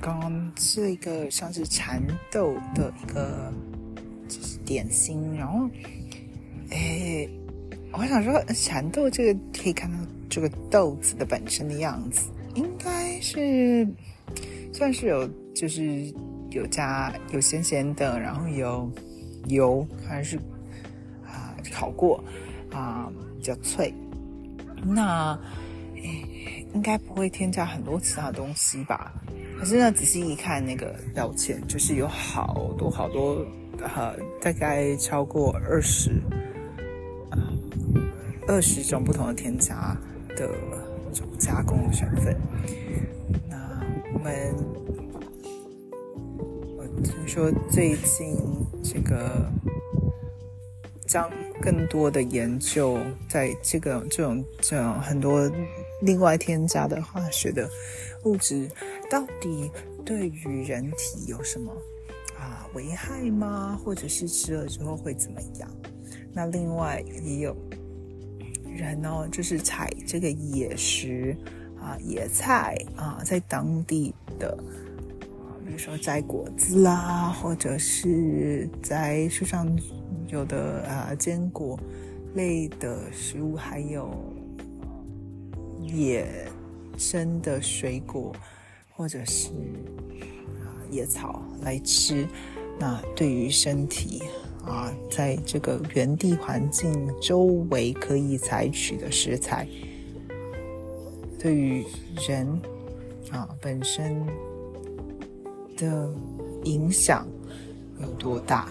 刚刚吃了一个像是蚕豆的一个就是点心，然后诶，我想说蚕豆这个可以看到这个豆子的本身的样子，应该是算是有就是有加有咸咸的，然后有油还是啊、烤过啊、比较脆。那诶应该不会添加很多其他东西吧？可是呢，仔细一看那个标签，就是有好多好多，呃，大概超过二十，呃，二十种不同的添加的这种加工的成分。那我们，我听说最近这个将更多的研究在这个这种这种很多另外添加的化学的物质，到底对于人体有什么啊危害吗？或者是吃了之后会怎么样？那另外也有人哦，就是采这个野食啊、野菜啊，在当地的。比如说摘果子啦，或者是摘树上有的啊坚果类的食物，还有野生的水果，或者是啊野草来吃。那对于身体啊，在这个原地环境周围可以采取的食材，对于人啊本身的影响有多大？